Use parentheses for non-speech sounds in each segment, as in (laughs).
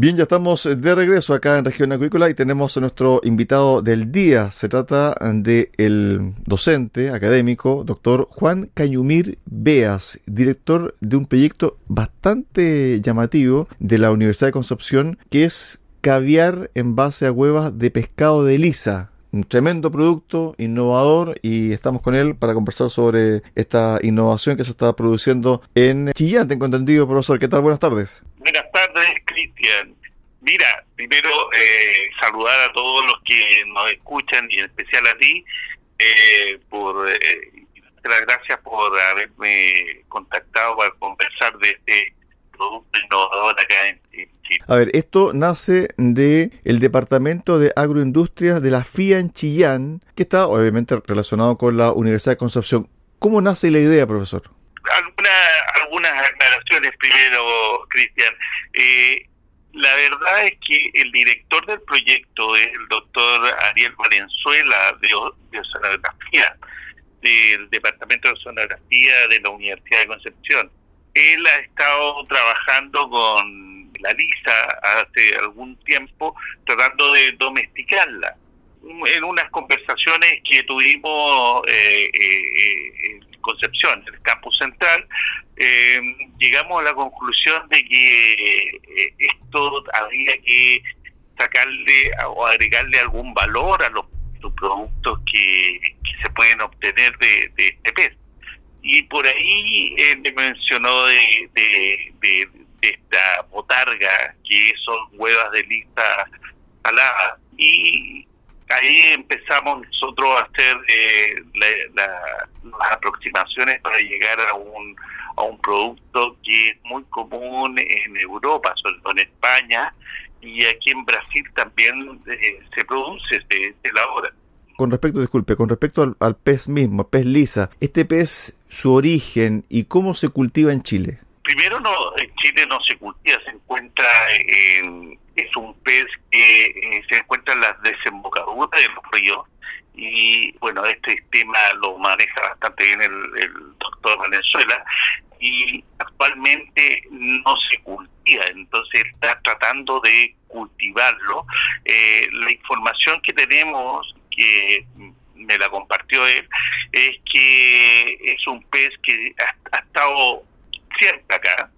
Bien, ya estamos de regreso acá en Región Acuícola y tenemos a nuestro invitado del día. Se trata de el docente académico, doctor Juan Cañumir Beas, director de un proyecto bastante llamativo de la Universidad de Concepción, que es caviar en base a huevas de pescado de lisa. Un tremendo producto, innovador, y estamos con él para conversar sobre esta innovación que se está produciendo en Chillán. Tengo entendido, profesor. ¿Qué tal? Buenas tardes. Cristian. Mira, primero eh, saludar a todos los que nos escuchan y en especial a ti eh, por eh, las gracias por haberme contactado para conversar de este producto innovador acá en, Chile. A ver, esto nace de el Departamento de Agroindustria de la FIA en Chillán, que está obviamente relacionado con la Universidad de Concepción. ¿Cómo nace la idea, profesor? Algunas aclaraciones primero, Cristian. Eh, la verdad es que el director del proyecto es el doctor Ariel Valenzuela de, de Oceanografía, del Departamento de Oceanografía de la Universidad de Concepción. Él ha estado trabajando con la lisa hace algún tiempo tratando de domesticarla. En unas conversaciones que tuvimos eh, eh, en Concepción, el campus central, eh, llegamos a la conclusión de que eh, esto habría que sacarle o agregarle algún valor a los, productos que, se pueden obtener de, este pez. Y por ahí eh, me mencionó de, de, esta botarga, que son huevas de lista salada. Y ahí empezamos nosotros a hacer eh, las aproximaciones para llegar a un a un producto que es muy común en Europa, sobre todo en España, y aquí en Brasil también eh, se produce, se, se elabora. Con respecto, disculpe, con respecto al, pez mismo, pez lisa, este pez, su origen y cómo se cultiva en Chile. Primero, no, en Chile no se cultiva, se encuentra en, es un pez que eh, se encuentra en las desembocaduras de los ríos y bueno, este tema lo maneja bastante bien el, el doctor Venezuela y actualmente no se cultiva, entonces está tratando de cultivarlo. Eh, la información que tenemos, que me la compartió él, es que es un pez que ha, estado cerca acá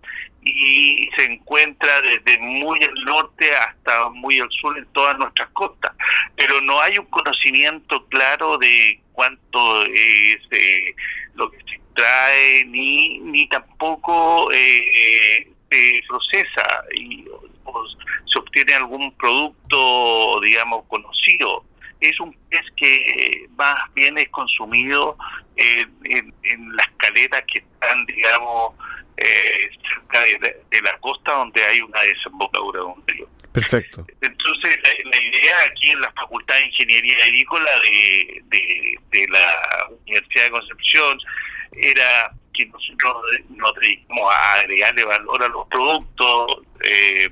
y se encuentra desde muy al norte hasta muy al sur en todas nuestras costas, pero no hay un conocimiento claro de cuánto es eh, lo que se trae ni ni tampoco eh, se procesa y se obtiene algún producto digamos conocido. Es un pez que más bien es consumido en, en, las caletas que están digamos eh, cerca de, la costa donde hay una desembocadura de un río Perfecto. Entonces, la, idea aquí en la Facultad de Ingeniería Agrícola de, de, de la Universidad de Concepción era que nosotros nos dedicamos a agregarle valor a los productos eh,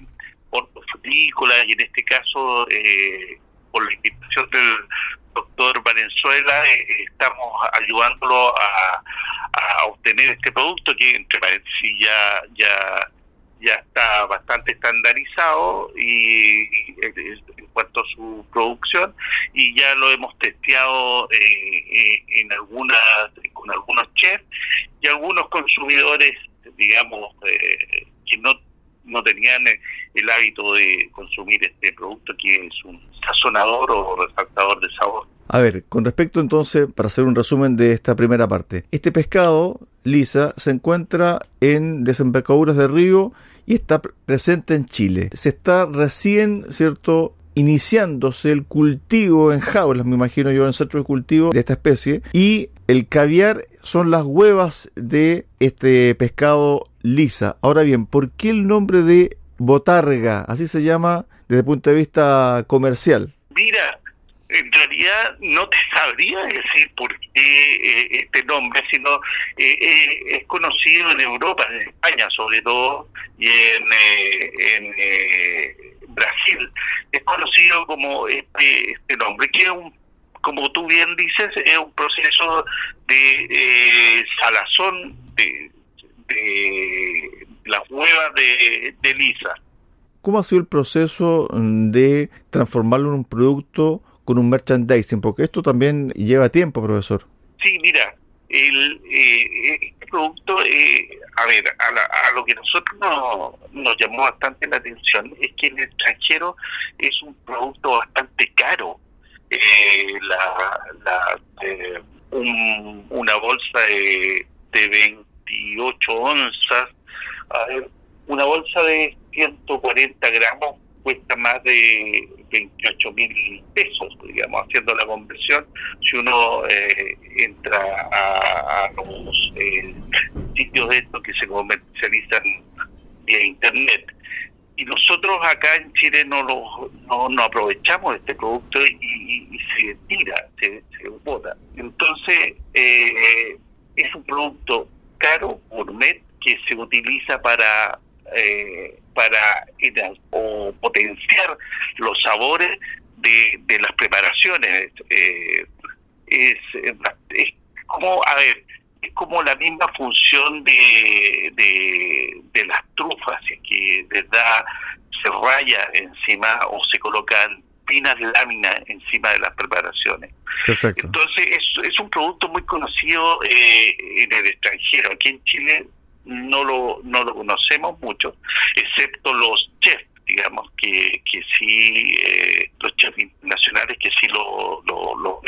hortofrutícolas y en este caso eh, por la invitación del doctor Valenzuela, eh, estamos ayudándolo a, obtener este producto que entre paréntesis ya, ya, ya está bastante estandarizado y, en cuanto a su producción y ya lo hemos testeado eh, eh, en algunas con algunos chefs y algunos consumidores digamos que no no tenían el hábito de consumir este producto que es un sazonador o resaltador de sabor. A ver, con respecto entonces, para hacer un resumen de esta primera parte, este pescado, lisa, se encuentra en desembocaduras de río y está presente en Chile. Se está recién, ¿cierto?, iniciándose el cultivo en jaulas, me imagino yo, en centro de cultivo de esta especie, y el caviar son las huevas de este pescado lisa. Ahora bien, ¿por qué el nombre de botarga? Así se llama desde el punto de vista comercial. Mira, en realidad no te sabría decir por qué eh, este nombre, sino eh, eh, es conocido en Europa, en España sobre todo, y en, en Brasil. Es conocido como este, este nombre, que es un como tú bien dices, es un proceso de eh, salazón de, de las huevas de, de lisa. ¿Cómo ha sido el proceso de transformarlo en un producto con un merchandising? Porque esto también lleva tiempo, profesor. Sí, mira, el eh, este producto, eh, a ver, a, lo que nosotros nos llamó bastante la atención es que en el extranjero es un producto bastante caro eh, la, la eh, una bolsa de, de 28 onzas, a una bolsa de 140 gramos cuesta más de 28 mil pesos, digamos, haciendo la conversión, si uno eh, entra a, los eh, sitios de estos que se comercializan vía internet y nosotros acá en Chile no lo no, aprovechamos este producto y, se tira, se, se bota. Entonces, eh, es un producto caro, gourmet, que se utiliza para eh, para o potenciar los sabores de, de las preparaciones. Eh, es, es como, a ver, es como la misma función de, de, las trufas, que les da, se raya encima o se colocan finas láminas encima de las preparaciones. Entonces es, es un producto muy conocido eh, en el extranjero. Aquí en Chile no lo, no lo conocemos mucho, excepto los chefs digamos que, que sí, eh, los chefs internacionales que sí lo, lo, lo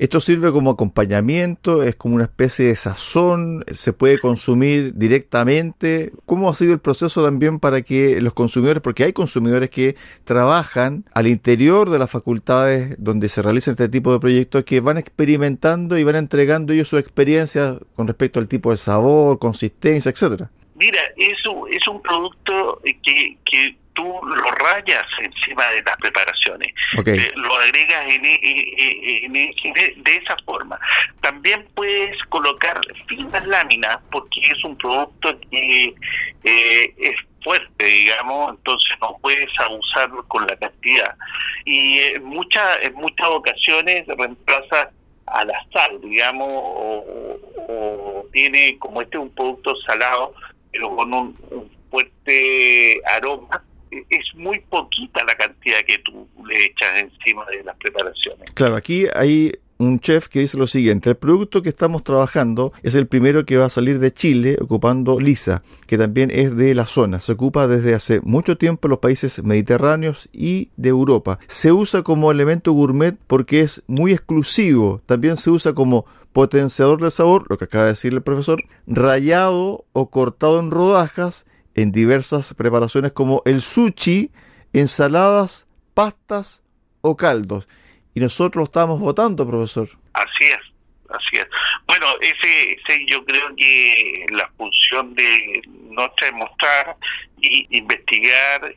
esto sirve como acompañamiento, es como una especie de sazón, se puede consumir directamente. ¿Cómo ha sido el proceso también para que los consumidores, porque hay consumidores que trabajan al interior de las facultades donde se realizan este tipo de proyectos, que van experimentando y van entregando ellos su experiencia con respecto al tipo de sabor, consistencia, etcétera? Mira, eso es un producto que, que tú lo rayas encima de las preparaciones, eh, lo agregas en, de esa forma. También puedes colocar finas láminas porque es un producto que eh, es fuerte, digamos, entonces no puedes abusar con la cantidad. Y en, muchas en muchas ocasiones reemplaza a la sal, digamos, o, tiene, como este es un producto salado, pero con un fuerte aroma, es muy poquita la cantidad que tú le echas encima de las preparaciones. Claro, aquí hay un chef que dice lo siguiente, el producto que estamos trabajando es el primero que va a salir de Chile ocupando lisa, que también es de la zona, se ocupa desde hace mucho tiempo en los países mediterráneos y de Europa. Se usa como elemento gourmet porque es muy exclusivo, también se usa como potenciador del sabor, lo que acaba de decir el profesor, rayado o cortado en rodajas en diversas preparaciones como el sushi, ensaladas, pastas o caldos. Y nosotros lo estamos votando, profesor. Así es, así es. Bueno, ese, ese yo creo que la función de nuestra es mostrar y investigar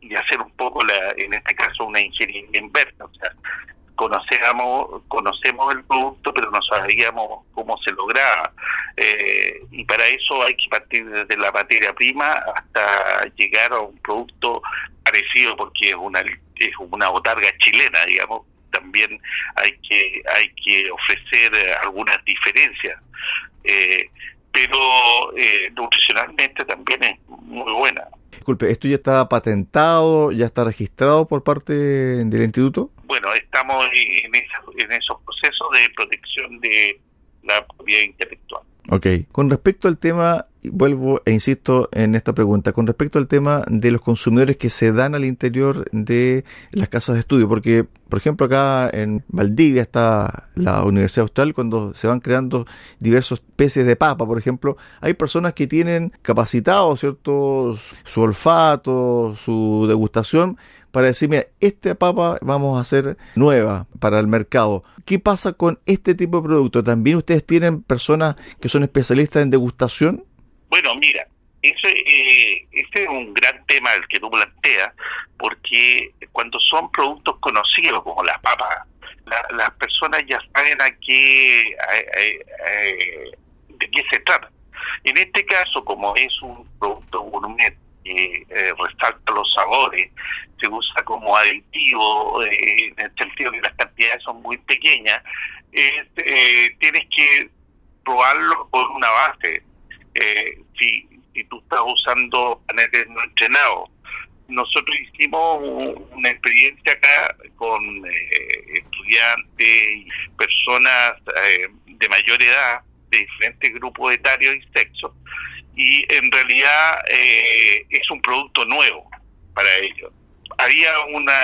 y hacer un poco, la, en este caso, una ingeniería inversa. O sea, conocemos, conocemos el producto, pero no sabíamos cómo se lograba. Eh, y para eso hay que partir desde la materia prima hasta llegar a un producto parecido, porque es una, es una botarga chilena, digamos, también hay que hay que ofrecer algunas diferencias. pero nutricionalmente también es muy buena. Disculpe, ¿esto ya está patentado, ya está registrado por parte del instituto? Bueno, estamos en, en esos procesos de protección de la propiedad intelectual. Ok. Con respecto al tema, vuelvo e insisto en esta pregunta, con respecto al tema de los consumidores que se dan al interior de las casas de estudio, porque, por ejemplo, acá en Valdivia está la Universidad Austral, cuando se van creando diversos especies de papa, por ejemplo, hay personas que tienen capacitado, ¿cierto?, su olfato, su degustación, para decir, mira, esta papa vamos a hacer nueva para el mercado. ¿Qué pasa con este tipo de producto? ¿También ustedes tienen personas que son especialistas en degustación? Bueno, mira, ese, eh, ese es un gran tema el que tú planteas, porque cuando son productos conocidos como las papas, las personas ya saben a qué, de qué se trata. En este caso, como es un producto gourmet que eh, resalta los sabores, se usa como aditivo, eh, en el sentido que las cantidades son muy pequeñas, eh, tienes que probarlo por una base. Eh, si, si tú estás usando paneles no entrenados, nosotros hicimos una experiencia acá con estudiantes y personas de mayor edad, de diferentes grupos etarios y sexos, y en realidad es un producto nuevo para ellos había una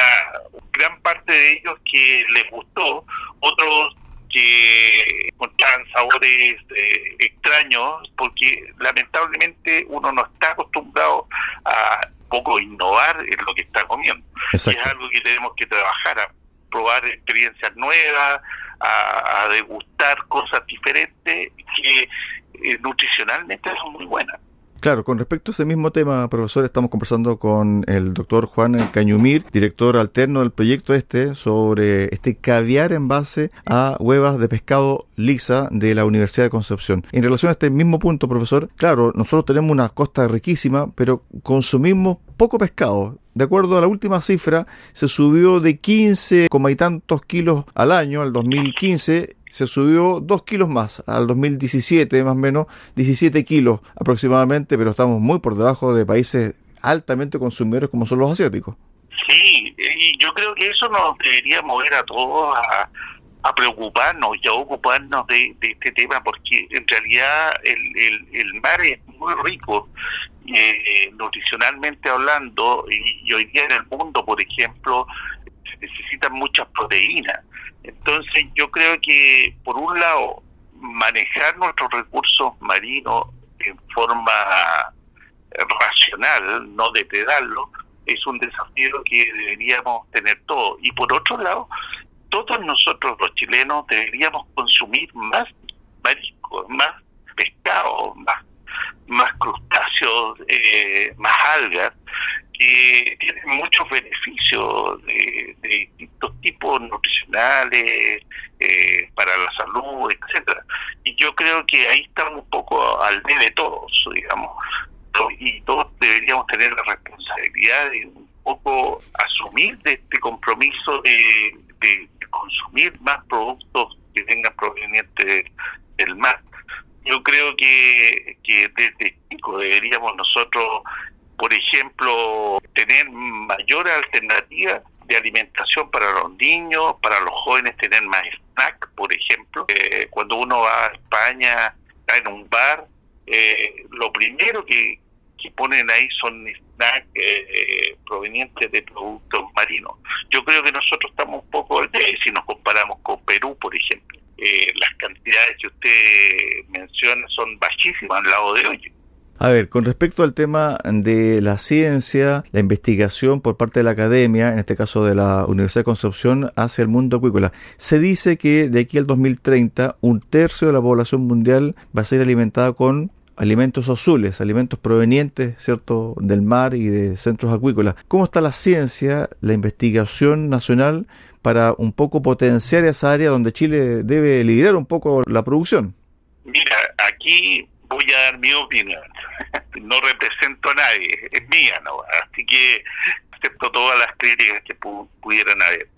gran parte de ellos que les gustó, otros que encontraban sabores eh, extraños, porque lamentablemente uno no está acostumbrado a poco innovar en lo que está comiendo. es algo que tenemos que trabajar, a probar experiencias nuevas, a, degustar cosas diferentes que eh, nutricionalmente son muy buenas. Claro, con respecto a ese mismo tema, profesor, estamos conversando con el doctor Juan Cañumir, director alterno del proyecto este, sobre este caviar en base a huevas de pescado lisa de la Universidad de Concepción. En relación a este mismo punto, profesor, claro, nosotros tenemos una costa riquísima, pero consumimos poco pescado. De acuerdo a la última cifra, se subió de 15, y tantos kilos al año, al 2015, se subió dos kilos más al 2017, más o menos 17 kilos aproximadamente, pero estamos muy por debajo de países altamente consumidores como son los asiáticos. Sí, y yo creo que eso nos debería mover a todos a, preocuparnos y a ocuparnos de, este tema, porque en realidad el, el, mar es muy rico eh, nutricionalmente hablando, y hoy día en el mundo, por ejemplo, se necesitan muchas proteínas entonces yo creo que, por un lado, manejar nuestros recursos marinos en forma racional, no depredarlos, es un desafío que deberíamos tener todos. Y por otro lado, todos nosotros los chilenos deberíamos consumir más mariscos, más pescado, más, más crustáceos, eh, más algas, que tienen muchos beneficios de, distintos tipos nutricionales, eh, para la salud, etcétera. Y yo creo que ahí estamos un poco al medio de todos, digamos, y todos deberíamos tener la responsabilidad de un poco asumir de este compromiso de, consumir más productos que vengan provenientes del mar. Yo creo que, que desde chico deberíamos nosotros por ejemplo, tener mayor alternativa de alimentación para los niños, para los jóvenes tener más snack, por ejemplo. Eh, cuando uno va a España, está en un bar, eh, lo primero que, ponen ahí son snacks eh, provenientes de productos marinos. Yo creo que nosotros estamos un poco, si nos comparamos con Perú, por ejemplo, las cantidades que usted menciona son bajísimas al lado de hoy. A ver, con respecto al tema de la ciencia, la investigación por parte de la academia, en este caso de la Universidad de Concepción, hacia el mundo acuícola, se dice que de aquí al 2030 un tercio de la población mundial va a ser alimentada con alimentos azules, alimentos provenientes, ¿cierto?, del mar y de centros acuícolas. ¿Cómo está la ciencia, la investigación nacional para un poco potenciar esa área donde Chile debe liderar un poco la producción? Mira, aquí voy a dar mi opinión. (laughs) no represento a nadie, es mía, ¿no? Así que acepto todas las críticas que pudieran haber.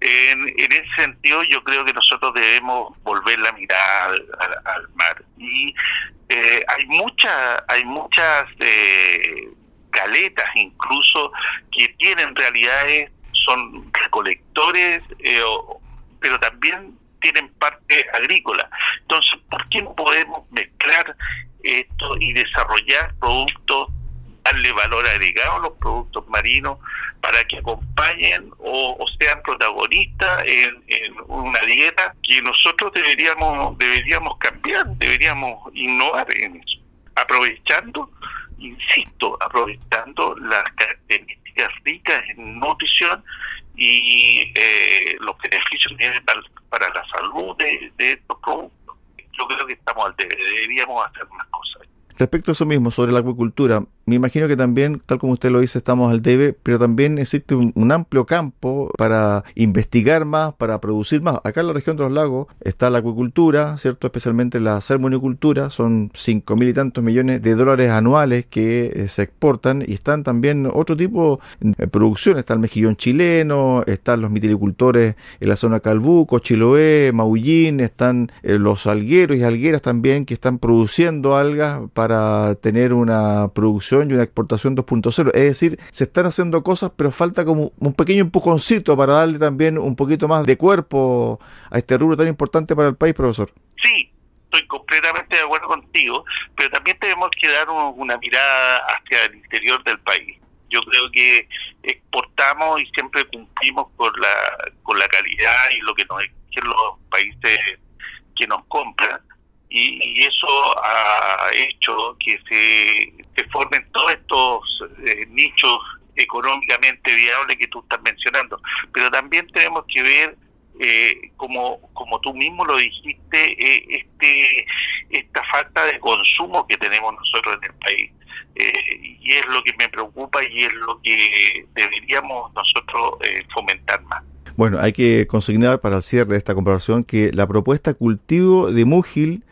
En, ese sentido, yo creo que nosotros debemos volver la mirada al, mar. Y eh, hay, muchas hay muchas eh, galetas incluso que tienen realidades, son recolectores, eh, pero también tienen parte agrícola. Entonces, ¿por qué no podemos mezclar esto y desarrollar productos, darle valor agregado a los productos marinos para que acompañen o, sean protagonistas en, una dieta que nosotros deberíamos deberíamos cambiar, deberíamos innovar en eso, aprovechando, insisto, aprovechando las características ricas en nutrición y eh, los beneficios que tienen para, la salud de, de estos productos. Yo creo que estamos al deberíamos hacer más cosas. Respecto a eso mismo, sobre la acuicultura, me imagino que también, tal como usted lo dice, estamos al debe, pero también existe un, amplio campo para investigar más, para producir más. Acá en la región de los lagos está la acuicultura, ¿cierto? Especialmente la salmonicultura, son cinco mil y tantos millones de dólares anuales que eh, se exportan y están también otro tipo de producción. Está el mejillón chileno, están los mitilicultores en la zona Calbuco, Chiloé, Maullín, están eh, los algueros y algueras también que están produciendo algas para tener una producción y una exportación 2.0. Es decir, se están haciendo cosas, pero falta como un pequeño empujoncito para darle también un poquito más de cuerpo a este rubro tan importante para el país, profesor. Sí, estoy completamente de acuerdo contigo, pero también tenemos que dar una mirada hacia el interior del país. Yo creo que exportamos y siempre cumplimos con la con la calidad y lo que nos exigen los países que nos compran y, eso ha hecho que se, formen todos estos eh, nichos económicamente viables que tú estás mencionando. Pero también tenemos que ver, eh, como, como tú mismo lo dijiste, eh, este esta falta de consumo que tenemos nosotros en el país. y es lo que me preocupa y es lo que deberíamos nosotros fomentar más. Bueno, hay que consignar para el cierre de esta comparación que la propuesta cultivo de Múgil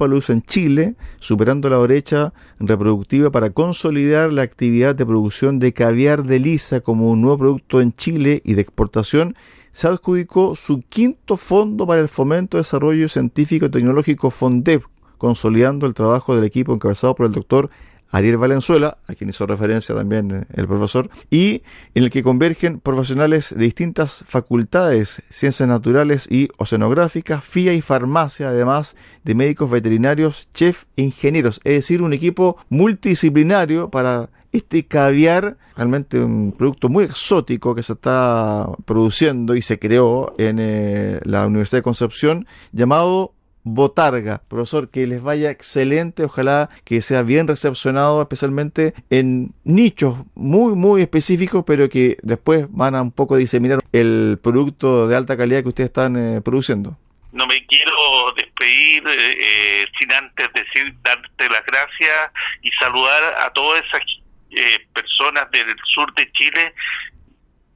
lo usa en Chile, superando la brecha reproductiva para consolidar la actividad de producción de caviar de lisa como un nuevo producto en Chile y de exportación, se adjudicó su quinto fondo para el fomento, desarrollo científico y tecnológico FONDEP, consolidando el trabajo del equipo encabezado por el doctor Ariel Valenzuela, a quien hizo referencia también eh, el profesor, y en el que convergen profesionales de distintas facultades, ciencias naturales y oceanográficas, FIA y farmacia, además de médicos veterinarios, chef e ingenieros, es decir, un equipo multidisciplinario para este caviar, realmente un producto muy exótico que se está produciendo y se creó en eh, la Universidad de Concepción, llamado Botarga. Profesor, que les vaya excelente, ojalá que sea bien recepcionado, especialmente en nichos muy, muy específicos, pero que después van a un poco diseminar el producto de alta calidad que ustedes están eh, produciendo. No me quiero despedir eh, sin antes decir, darte las gracias y saludar a todas esas eh, personas del sur de Chile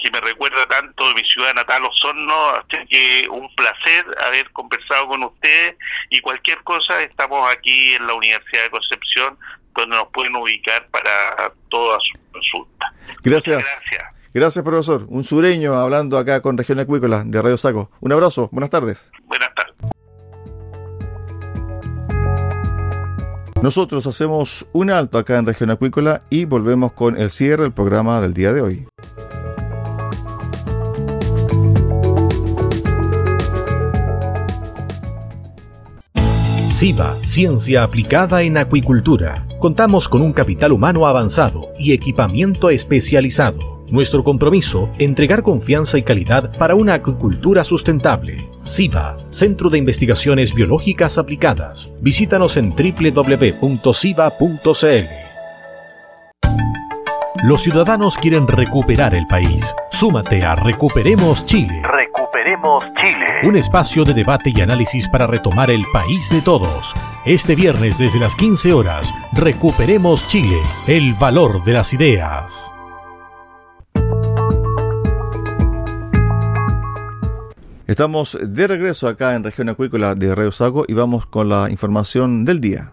que me recuerda tanto de mi ciudad natal Osorno, así que un placer haber conversado con ustedes y cualquier cosa estamos aquí en la Universidad de Concepción donde nos pueden ubicar para todas sus consultas. Gracias. Gracias. Gracias, profesor. Un sureño hablando acá con Región Acuícola de Radio Saco. Un abrazo. Buenas tardes. Buenas tardes. Nosotros hacemos un alto acá en Región Acuícola y volvemos con el cierre del programa del día de hoy. SIVA, Ciencia Aplicada en Acuicultura. Contamos con un capital humano avanzado y equipamiento especializado. Nuestro compromiso, entregar confianza y calidad para una acuicultura sustentable. SIVA, Centro de Investigaciones Biológicas Aplicadas. Visítanos en www.siva.cl. Los ciudadanos quieren recuperar el país. Súmate a Recuperemos Chile. Recuperemos Chile. Un espacio de debate y análisis para retomar el país de todos. Este viernes desde las 15 horas, Recuperemos Chile, el valor de las ideas. Estamos de regreso acá en Región Acuícola de Radio Sago y vamos con la información del día.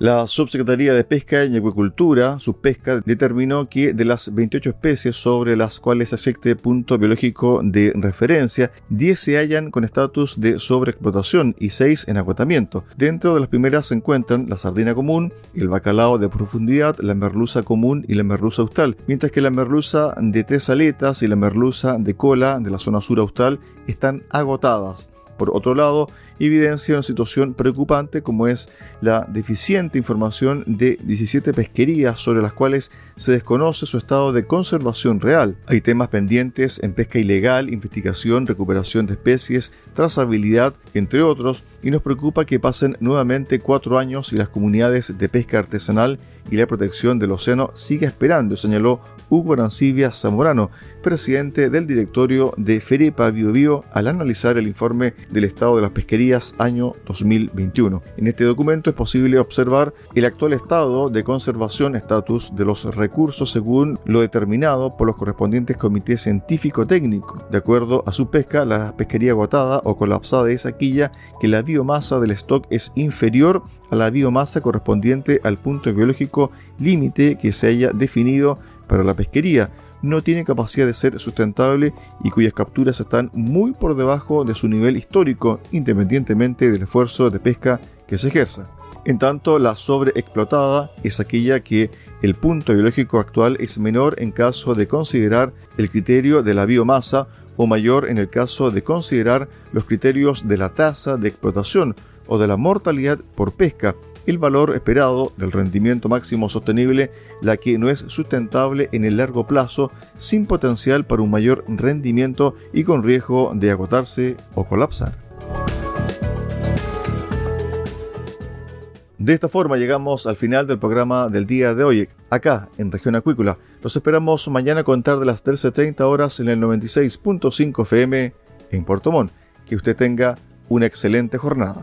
La Subsecretaría de Pesca y Acuicultura, Subpesca, determinó que de las 28 especies sobre las cuales existe punto biológico de referencia, 10 se hallan con estatus de sobreexplotación y 6 en agotamiento. Dentro de las primeras se encuentran la sardina común, el bacalao de profundidad, la merluza común y la merluza austral, mientras que la merluza de tres aletas y la merluza de cola de la zona sur austral están agotadas. Por otro lado, evidencia una situación preocupante como es la deficiente información de 17 pesquerías sobre las cuales se desconoce su estado de conservación real. Hay temas pendientes en pesca ilegal, investigación, recuperación de especies, trazabilidad, entre otros, y nos preocupa que pasen nuevamente cuatro años y las comunidades de pesca artesanal y la protección del océano siga esperando, señaló Hugo Arancibia Zamorano, presidente del directorio de Ferepa Bio, al analizar el informe del estado de las pesquerías año 2021. En este documento es posible observar el actual estado de conservación estatus de los recursos según lo determinado por los correspondientes comités científico-técnicos. De acuerdo a su pesca, la pesquería agotada o colapsada es aquella que la biomasa del stock es inferior a la biomasa correspondiente al punto biológico límite que se haya definido para la pesquería, no tiene capacidad de ser sustentable y cuyas capturas están muy por debajo de su nivel histórico, independientemente del esfuerzo de pesca que se ejerza. En tanto, la sobreexplotada es aquella que el punto biológico actual es menor en caso de considerar el criterio de la biomasa o mayor en el caso de considerar los criterios de la tasa de explotación o de la mortalidad por pesca, el valor esperado del rendimiento máximo sostenible, la que no es sustentable en el largo plazo, sin potencial para un mayor rendimiento y con riesgo de agotarse o colapsar. De esta forma llegamos al final del programa del día de hoy, acá en Región Acuícola. Los esperamos mañana a contar de las 13.30 horas en el 96.5 FM en Puerto Montt. Que usted tenga una excelente jornada.